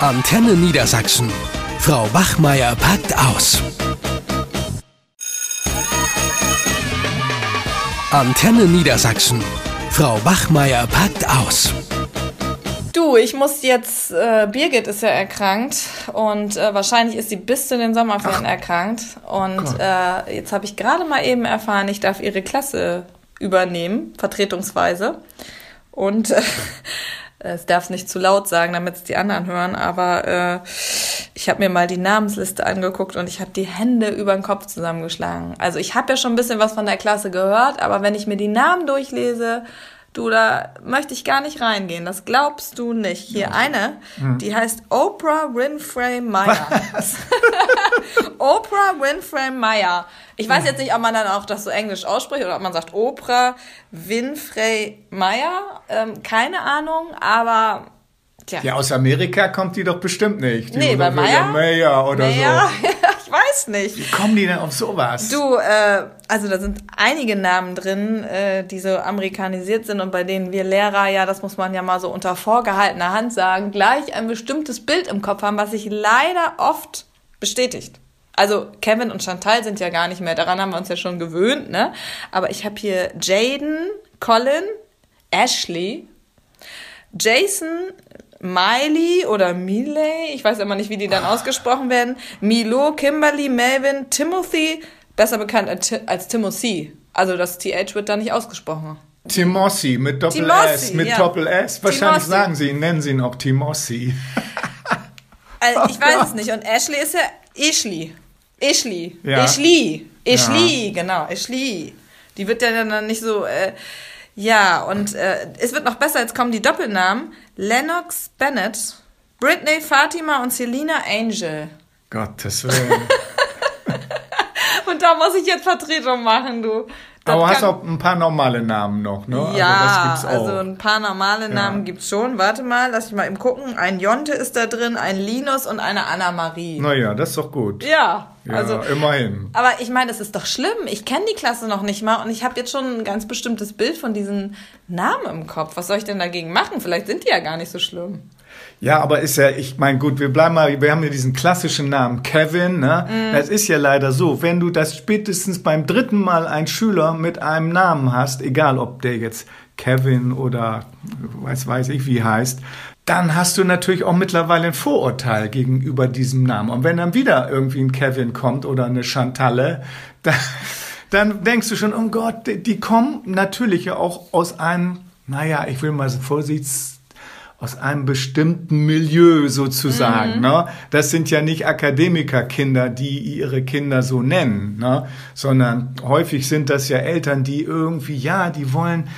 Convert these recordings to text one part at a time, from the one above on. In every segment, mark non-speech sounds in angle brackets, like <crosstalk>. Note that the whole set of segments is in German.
Antenne Niedersachsen. Frau Wachmeier packt aus. Antenne Niedersachsen. Frau Wachmeier packt aus. Du, ich muss jetzt, äh, Birgit ist ja erkrankt und äh, wahrscheinlich ist sie bis zu den Sommerferien Ach. erkrankt. Und äh, jetzt habe ich gerade mal eben erfahren, ich darf ihre Klasse übernehmen, vertretungsweise. Und äh, es darf nicht zu laut sagen, damit es die anderen hören, aber äh, ich habe mir mal die Namensliste angeguckt und ich habe die Hände über den Kopf zusammengeschlagen. Also ich habe ja schon ein bisschen was von der Klasse gehört, aber wenn ich mir die Namen durchlese, du, da möchte ich gar nicht reingehen. Das glaubst du nicht. Hier eine, hm. die heißt Oprah Winfrey Meyer. <laughs> Oprah Winfrey Meyer. Ich weiß jetzt nicht, ob man dann auch das so englisch ausspricht oder ob man sagt Oprah Winfrey Meyer. Ähm, keine Ahnung, aber Tja. Ja, aus Amerika kommt die doch bestimmt nicht. Die nee, bei Meyer? Meyer oder Meyer? <laughs> so. Ich weiß nicht. Wie kommen die denn auf sowas? Du, äh, also da sind einige Namen drin, äh, die so amerikanisiert sind und bei denen wir Lehrer, ja, das muss man ja mal so unter vorgehaltener Hand sagen, gleich ein bestimmtes Bild im Kopf haben, was sich leider oft bestätigt. Also Kevin und Chantal sind ja gar nicht mehr, daran haben wir uns ja schon gewöhnt, ne? Aber ich habe hier Jaden, Colin, Ashley, Jason, Miley oder Miley, ich weiß immer nicht, wie die dann ausgesprochen werden, Milo, Kimberly, Melvin, Timothy, besser bekannt als Timothy. Also das TH wird da nicht ausgesprochen. Timossi mit Doppel Timossi, S, mit ja. Doppel S. Wahrscheinlich Timossi. sagen sie, nennen sie ihn auch Timossi. <laughs> Also ich weiß es <laughs> nicht. Und Ashley ist ja Ashley. Ashley. Ja. Ashley. Ashley, ja. genau. Ashley. Die wird ja dann nicht so. Äh, ja, und äh, es wird noch besser, jetzt kommen die Doppelnamen. Lennox Bennett, Britney Fatima und Selina Angel. Gottes Willen. <laughs> und da muss ich jetzt Vertretung machen, du. Aber hast auch ein paar normale Namen noch, ne? Also ja, also, also ein paar normale Namen ja. gibt's schon. Warte mal, lass ich mal eben gucken. Ein Jonte ist da drin, ein Linus und eine Anna-Marie. Naja, das ist doch gut. Ja, ja also immerhin. Aber ich meine, das ist doch schlimm. Ich kenne die Klasse noch nicht mal und ich habe jetzt schon ein ganz bestimmtes Bild von diesen Namen im Kopf. Was soll ich denn dagegen machen? Vielleicht sind die ja gar nicht so schlimm. Ja, aber ist ja, ich meine, gut, wir bleiben mal, wir haben ja diesen klassischen Namen Kevin, ne? Mm. Das ist ja leider so, wenn du das spätestens beim dritten Mal einen Schüler mit einem Namen hast, egal ob der jetzt Kevin oder weiß weiß ich wie heißt, dann hast du natürlich auch mittlerweile ein Vorurteil gegenüber diesem Namen. Und wenn dann wieder irgendwie ein Kevin kommt oder eine Chantalle, <laughs> dann, dann denkst du schon, oh Gott, die kommen natürlich ja auch aus einem, naja, ich will mal so vorsichtig aus einem bestimmten Milieu sozusagen. Mhm. Ne? Das sind ja nicht Akademikerkinder, die ihre Kinder so nennen, ne? sondern häufig sind das ja Eltern, die irgendwie, ja, die wollen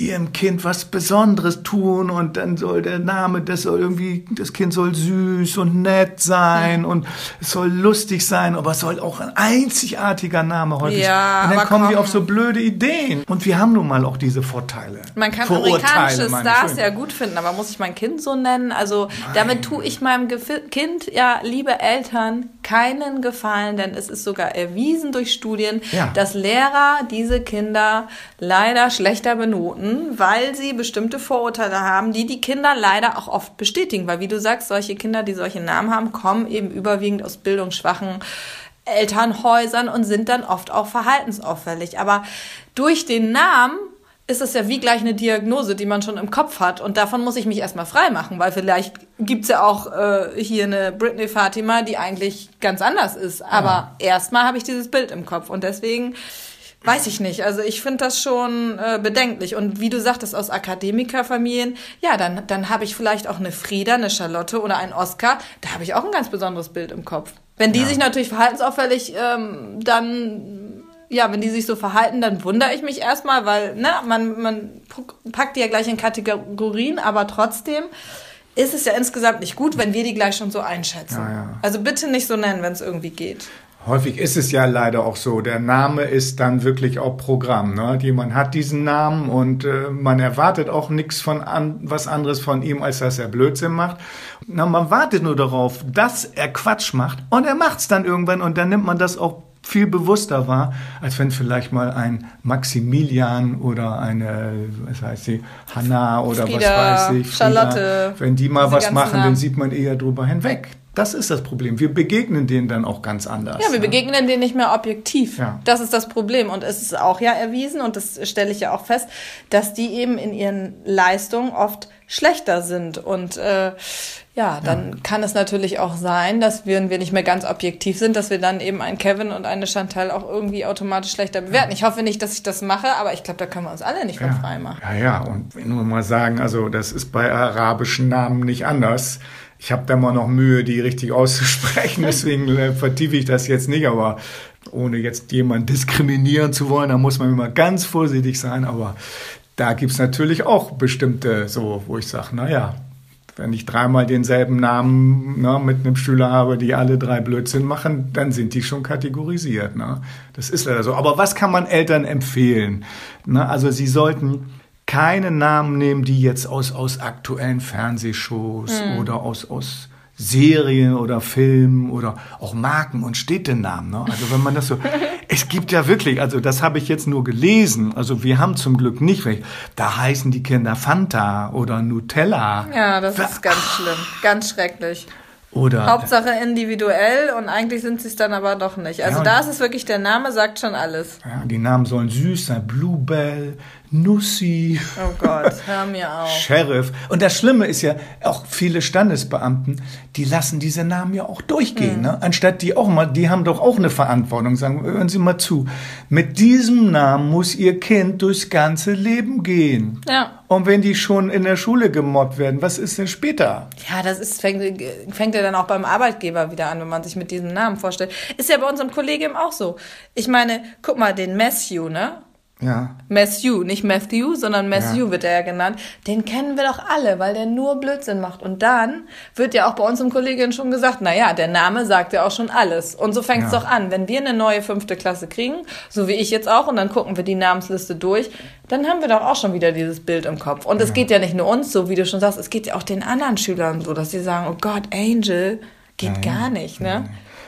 ihrem Kind was Besonderes tun und dann soll der Name, das soll irgendwie, das Kind soll süß und nett sein ja. und es soll lustig sein, aber es soll auch ein einzigartiger Name häufig ja, Und dann kommen komm. die auf so blöde Ideen. Und wir haben nun mal auch diese Vorteile. Man kann amerikanische Stars ja gut finden, aber muss ich mein Kind so nennen? Also Nein. damit tue ich meinem Kind, ja, liebe Eltern, keinen Gefallen, denn es ist sogar erwiesen durch Studien, ja. dass Lehrer diese Kinder leider schlechter benoten, weil sie bestimmte Vorurteile haben, die die Kinder leider auch oft bestätigen. Weil wie du sagst, solche Kinder, die solche Namen haben, kommen eben überwiegend aus bildungsschwachen Elternhäusern und sind dann oft auch verhaltensauffällig. Aber durch den Namen ist das ja wie gleich eine Diagnose, die man schon im Kopf hat. Und davon muss ich mich erstmal frei machen, weil vielleicht gibt's ja auch äh, hier eine Britney Fatima, die eigentlich ganz anders ist. Aber ja. erstmal habe ich dieses Bild im Kopf. Und deswegen weiß ich nicht. Also ich finde das schon äh, bedenklich. Und wie du sagtest, aus Akademikerfamilien, ja, dann, dann habe ich vielleicht auch eine Frieda, eine Charlotte oder einen Oscar. Da habe ich auch ein ganz besonderes Bild im Kopf. Wenn die ja. sich natürlich verhaltensauffällig ähm, dann ja, wenn die sich so verhalten, dann wundere ich mich erstmal, weil ne, man, man packt die ja gleich in Kategorien, aber trotzdem ist es ja insgesamt nicht gut, wenn wir die gleich schon so einschätzen. Ja, ja. Also bitte nicht so nennen, wenn es irgendwie geht. Häufig ist es ja leider auch so. Der Name ist dann wirklich auch Programm. Ne? Jemand hat diesen Namen und äh, man erwartet auch nichts von an, was anderes von ihm, als dass er Blödsinn macht. Na, man wartet nur darauf, dass er Quatsch macht und er macht's dann irgendwann und dann nimmt man das auch viel bewusster war, als wenn vielleicht mal ein Maximilian oder eine, was heißt sie, Hanna oder Frieda, was weiß ich, Frieda, Charlotte, wenn die mal was machen, Namen. dann sieht man eher drüber hinweg. Das ist das Problem. Wir begegnen denen dann auch ganz anders. Ja, wir ne? begegnen denen nicht mehr objektiv. Ja. Das ist das Problem. Und es ist auch ja erwiesen, und das stelle ich ja auch fest, dass die eben in ihren Leistungen oft schlechter sind. Und äh, ja, dann ja. kann es natürlich auch sein, dass wir, wenn wir nicht mehr ganz objektiv sind, dass wir dann eben einen Kevin und eine Chantal auch irgendwie automatisch schlechter bewerten. Ich hoffe nicht, dass ich das mache, aber ich glaube, da können wir uns alle nicht von frei machen. Ja, ja, und wenn wir mal sagen, also das ist bei arabischen Namen nicht anders ich habe da mal noch Mühe, die richtig auszusprechen, <laughs> deswegen äh, vertiefe ich das jetzt nicht, aber ohne jetzt jemanden diskriminieren zu wollen, da muss man immer ganz vorsichtig sein, aber da gibt's natürlich auch bestimmte, so, wo ich sage, naja, wenn ich dreimal denselben Namen ne, mit einem Schüler habe, die alle drei Blödsinn machen, dann sind die schon kategorisiert. Ne? Das ist leider so. Aber was kann man Eltern empfehlen? Ne? Also sie sollten keine Namen nehmen, die jetzt aus, aus aktuellen Fernsehshows mhm. oder aus, aus Serien oder Filmen oder auch Marken und Städtenamen. Ne? Also wenn man das so, <laughs> es gibt ja wirklich, also das habe ich jetzt nur gelesen. Also wir haben zum Glück nicht welche. Da heißen die Kinder Fanta oder Nutella. Ja, das ist ganz schlimm, ganz schrecklich. Oder Hauptsache individuell und eigentlich sind sie es dann aber doch nicht. Also ja, da ist es wirklich, der Name sagt schon alles. Ja, die Namen sollen süß sein. Bluebell, Nussi. Oh Gott, hör mir auf. Sheriff. Und das Schlimme ist ja, auch viele Standesbeamten, die lassen diese Namen ja auch durchgehen, mhm. ne? Anstatt die auch mal, die haben doch auch eine Verantwortung, sagen, hören Sie mal zu. Mit diesem Namen muss Ihr Kind durchs ganze Leben gehen. Ja. Und wenn die schon in der Schule gemobbt werden, was ist denn später? Ja, das ist, fängt, fängt ja dann auch beim Arbeitgeber wieder an, wenn man sich mit diesem Namen vorstellt. Ist ja bei unserem Kollegium auch so. Ich meine, guck mal, den Matthew, ne? Ja. Matthew, nicht Matthew, sondern Matthew ja. wird er ja genannt. Den kennen wir doch alle, weil der nur Blödsinn macht. Und dann wird ja auch bei uns im Kolleginnen schon gesagt, na ja, der Name sagt ja auch schon alles. Und so fängt es ja. doch an. Wenn wir eine neue fünfte Klasse kriegen, so wie ich jetzt auch, und dann gucken wir die Namensliste durch, dann haben wir doch auch schon wieder dieses Bild im Kopf. Und es ja. geht ja nicht nur uns so, wie du schon sagst, es geht ja auch den anderen Schülern so, dass sie sagen, oh Gott, Angel, geht gar nicht, ne?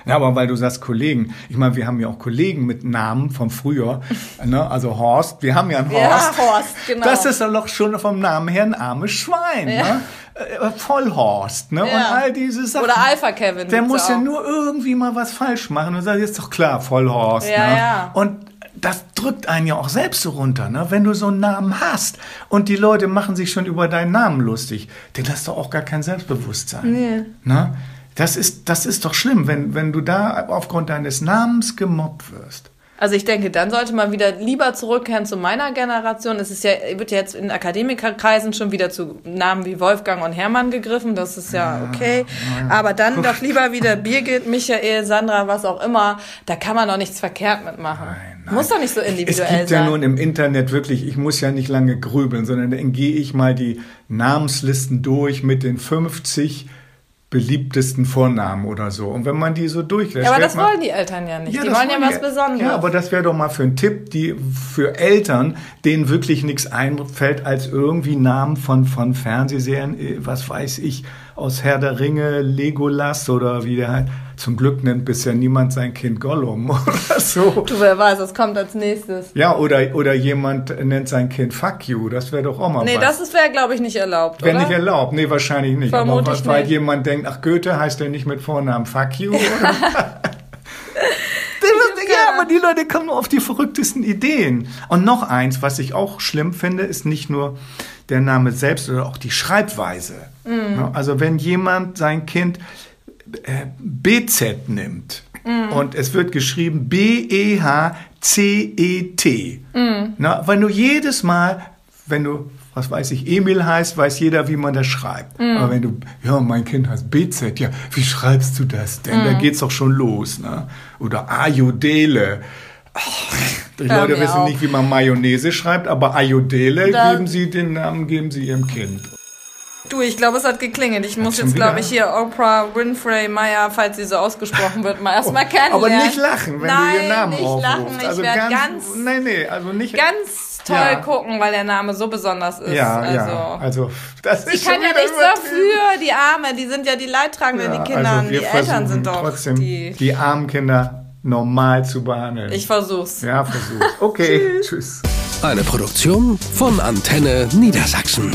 Ja, aber weil du sagst Kollegen, ich meine, wir haben ja auch Kollegen mit Namen vom Frühjahr, <laughs> ne? also Horst, wir haben ja einen Horst. Ja, Horst, genau. Das ist doch schon vom Namen her ein armes Schwein. Ja. Ne? Äh, Vollhorst, ne? Ja. Und all diese Sachen. Oder Alpha Kevin. Der muss ja nur irgendwie mal was falsch machen und sagt, ist doch klar, Vollhorst. Ja, ne? ja. Und das drückt einen ja auch selbst so runter, ne? wenn du so einen Namen hast und die Leute machen sich schon über deinen Namen lustig, dann hast du auch gar kein Selbstbewusstsein. Nee. Ne? Das ist, das ist doch schlimm, wenn, wenn du da aufgrund deines Namens gemobbt wirst. Also ich denke, dann sollte man wieder lieber zurückkehren zu meiner Generation. Es ist ja, wird ja jetzt in Akademikerkreisen schon wieder zu Namen wie Wolfgang und Hermann gegriffen. Das ist ja okay. Aber dann doch lieber wieder Birgit, Michael, Sandra, was auch immer. Da kann man doch nichts verkehrt mitmachen. Nein, nein. Muss doch nicht so individuell sein. Es gibt sein. ja nun im Internet wirklich, ich muss ja nicht lange grübeln, sondern dann gehe ich mal die Namenslisten durch mit den 50 beliebtesten Vornamen oder so. Und wenn man die so durchlässt. Ja, aber das man, wollen die Eltern ja nicht. Ja, die wollen ja was Besonderes. Ja, aber das wäre doch mal für einen Tipp, die für Eltern, denen wirklich nichts einfällt, als irgendwie Namen von, von Fernsehserien, äh, was weiß ich, aus Herr der Ringe, Legolas oder wie der halt. Zum Glück nennt bisher niemand sein Kind Gollum <laughs> oder so. Du, wer weiß, was kommt als nächstes. Ja, oder, oder jemand nennt sein Kind Fuck you. Das wäre doch auch mal nee, was. Das wäre, glaube ich, nicht erlaubt, Wäre nicht erlaubt. Nee, wahrscheinlich nicht. Vermutlich Aber weil nicht. jemand denkt, ach, Goethe heißt ja nicht mit Vornamen Fuck you. <laughs> <laughs> Ja, aber die Leute kommen nur auf die verrücktesten Ideen. Und noch eins, was ich auch schlimm finde, ist nicht nur der Name selbst oder auch die Schreibweise. Mm. Also wenn jemand sein Kind äh, BZ nimmt mm. und es wird geschrieben B-E-H-C-E-T. Na, wenn du jedes Mal, wenn du was weiß ich, Emil heißt, weiß jeder, wie man das schreibt. Mm. Aber wenn du, ja, mein Kind heißt BZ, ja, wie schreibst du das denn? Mm. Da geht's doch schon los, ne? Oder Ayodele. Die Leute wissen auf. nicht, wie man Mayonnaise schreibt, aber Ayodele da geben sie den Namen, geben sie ihrem Kind. Du, ich glaube, es hat geklingelt. Ich muss jetzt, glaube ich, hier Oprah Winfrey Meyer, falls sie so ausgesprochen wird, mal <laughs> erstmal kennenlernen. Aber nicht lachen, wenn Nein, du ihren Namen nicht aufrufst. lachen. Ich also werde ganz, ganz, nee, nee, also nicht, ganz toll ja. gucken, weil der Name so besonders ist. Ja, also, ja. Also, das ist ich kann ja nichts dafür, die Arme, die sind ja die Leidtragenden, ja, die Kinder, also die Eltern sind doch trotzdem die, die armen Kinder normal zu behandeln. Ich versuch's. Ja, versuch's. Okay, <laughs> tschüss. Eine Produktion von Antenne Niedersachsen.